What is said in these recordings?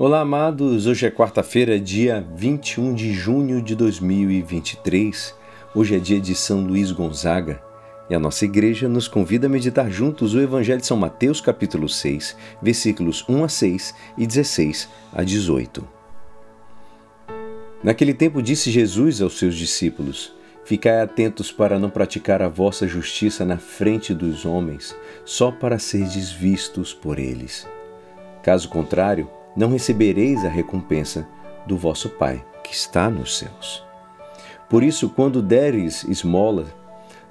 Olá, amados. Hoje é quarta-feira, dia 21 de junho de 2023. Hoje é dia de São Luís Gonzaga e a nossa igreja nos convida a meditar juntos o Evangelho de São Mateus, capítulo 6, versículos 1 a 6 e 16 a 18. Naquele tempo disse Jesus aos seus discípulos: Ficai atentos para não praticar a vossa justiça na frente dos homens, só para serdes vistos por eles. Caso contrário, não recebereis a recompensa do vosso Pai que está nos céus. Por isso, quando deres esmola,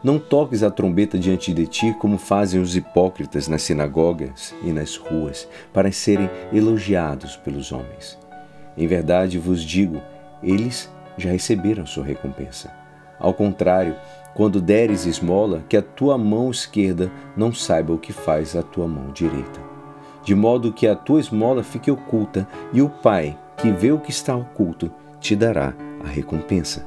não toques a trombeta diante de ti, como fazem os hipócritas nas sinagogas e nas ruas, para serem elogiados pelos homens. Em verdade vos digo, eles já receberam sua recompensa. Ao contrário, quando deres esmola, que a tua mão esquerda não saiba o que faz a tua mão direita de modo que a tua esmola fique oculta, e o Pai, que vê o que está oculto, te dará a recompensa.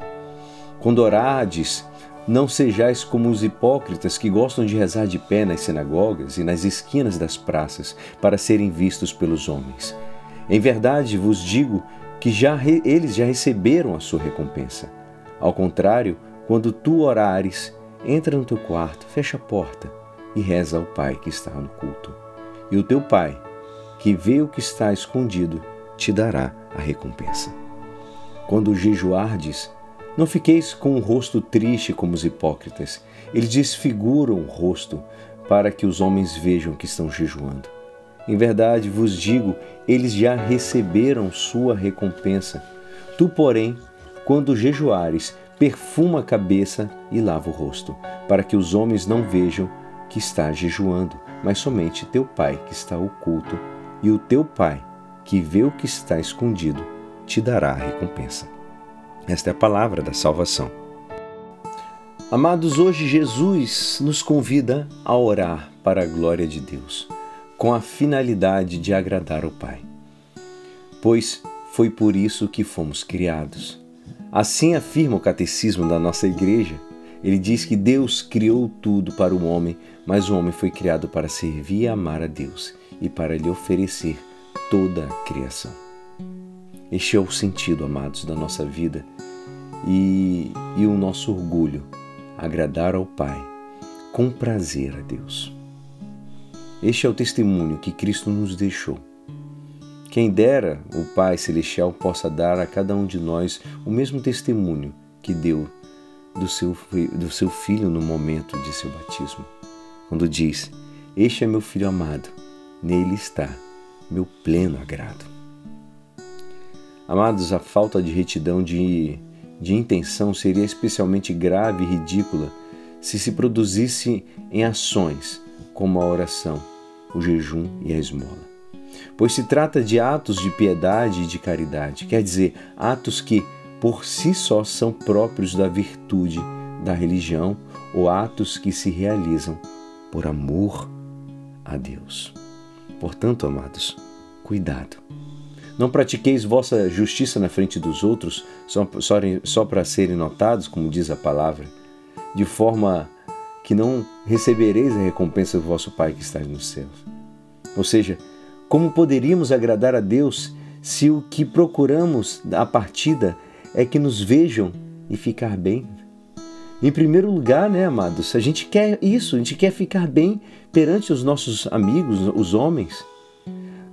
Quando orades, não sejais como os hipócritas que gostam de rezar de pé nas sinagogas e nas esquinas das praças para serem vistos pelos homens. Em verdade vos digo que já eles já receberam a sua recompensa. Ao contrário, quando tu orares, entra no teu quarto, fecha a porta e reza ao Pai que está no culto e o teu Pai, que vê o que está escondido, te dará a recompensa. Quando jejuardes, não fiqueis com o rosto triste como os hipócritas. Eles desfiguram o rosto para que os homens vejam que estão jejuando. Em verdade vos digo, eles já receberam sua recompensa. Tu, porém, quando jejuares, perfuma a cabeça e lava o rosto, para que os homens não vejam que está jejuando, mas somente teu Pai que está oculto, e o teu Pai, que vê o que está escondido, te dará a recompensa. Esta é a palavra da salvação. Amados, hoje Jesus nos convida a orar para a glória de Deus, com a finalidade de agradar o Pai. Pois foi por isso que fomos criados. Assim afirma o catecismo da nossa igreja ele diz que Deus criou tudo para o homem, mas o homem foi criado para servir e amar a Deus e para lhe oferecer toda a criação. Este é o sentido, amados, da nossa vida e, e o nosso orgulho, agradar ao Pai, com prazer a Deus. Este é o testemunho que Cristo nos deixou. Quem dera o Pai Celestial possa dar a cada um de nós o mesmo testemunho que deu do seu, do seu filho no momento de seu batismo, quando diz: Este é meu filho amado, nele está meu pleno agrado. Amados, a falta de retidão de, de intenção seria especialmente grave e ridícula se se produzisse em ações como a oração, o jejum e a esmola. Pois se trata de atos de piedade e de caridade, quer dizer, atos que por si só são próprios da virtude da religião ou atos que se realizam por amor a Deus. Portanto, amados, cuidado. Não pratiqueis vossa justiça na frente dos outros só, só, só para serem notados, como diz a palavra, de forma que não recebereis a recompensa do vosso Pai que está nos céus. Ou seja, como poderíamos agradar a Deus se o que procuramos a partida é que nos vejam e ficar bem. Em primeiro lugar, né, amados, a gente quer isso, a gente quer ficar bem perante os nossos amigos, os homens.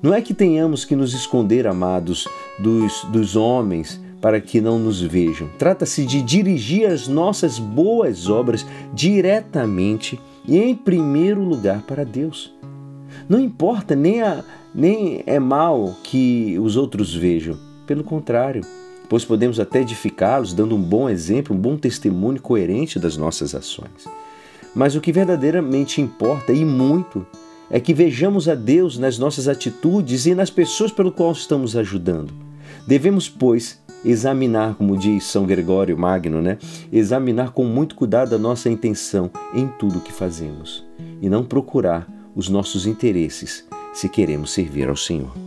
Não é que tenhamos que nos esconder, amados, dos, dos homens para que não nos vejam. Trata-se de dirigir as nossas boas obras diretamente e em primeiro lugar para Deus. Não importa nem, a, nem é mal que os outros vejam, pelo contrário pois podemos até edificá-los dando um bom exemplo, um bom testemunho coerente das nossas ações. Mas o que verdadeiramente importa e muito é que vejamos a Deus nas nossas atitudes e nas pessoas pelo qual estamos ajudando. Devemos, pois, examinar, como diz São Gregório Magno, né? Examinar com muito cuidado a nossa intenção em tudo o que fazemos e não procurar os nossos interesses se queremos servir ao Senhor.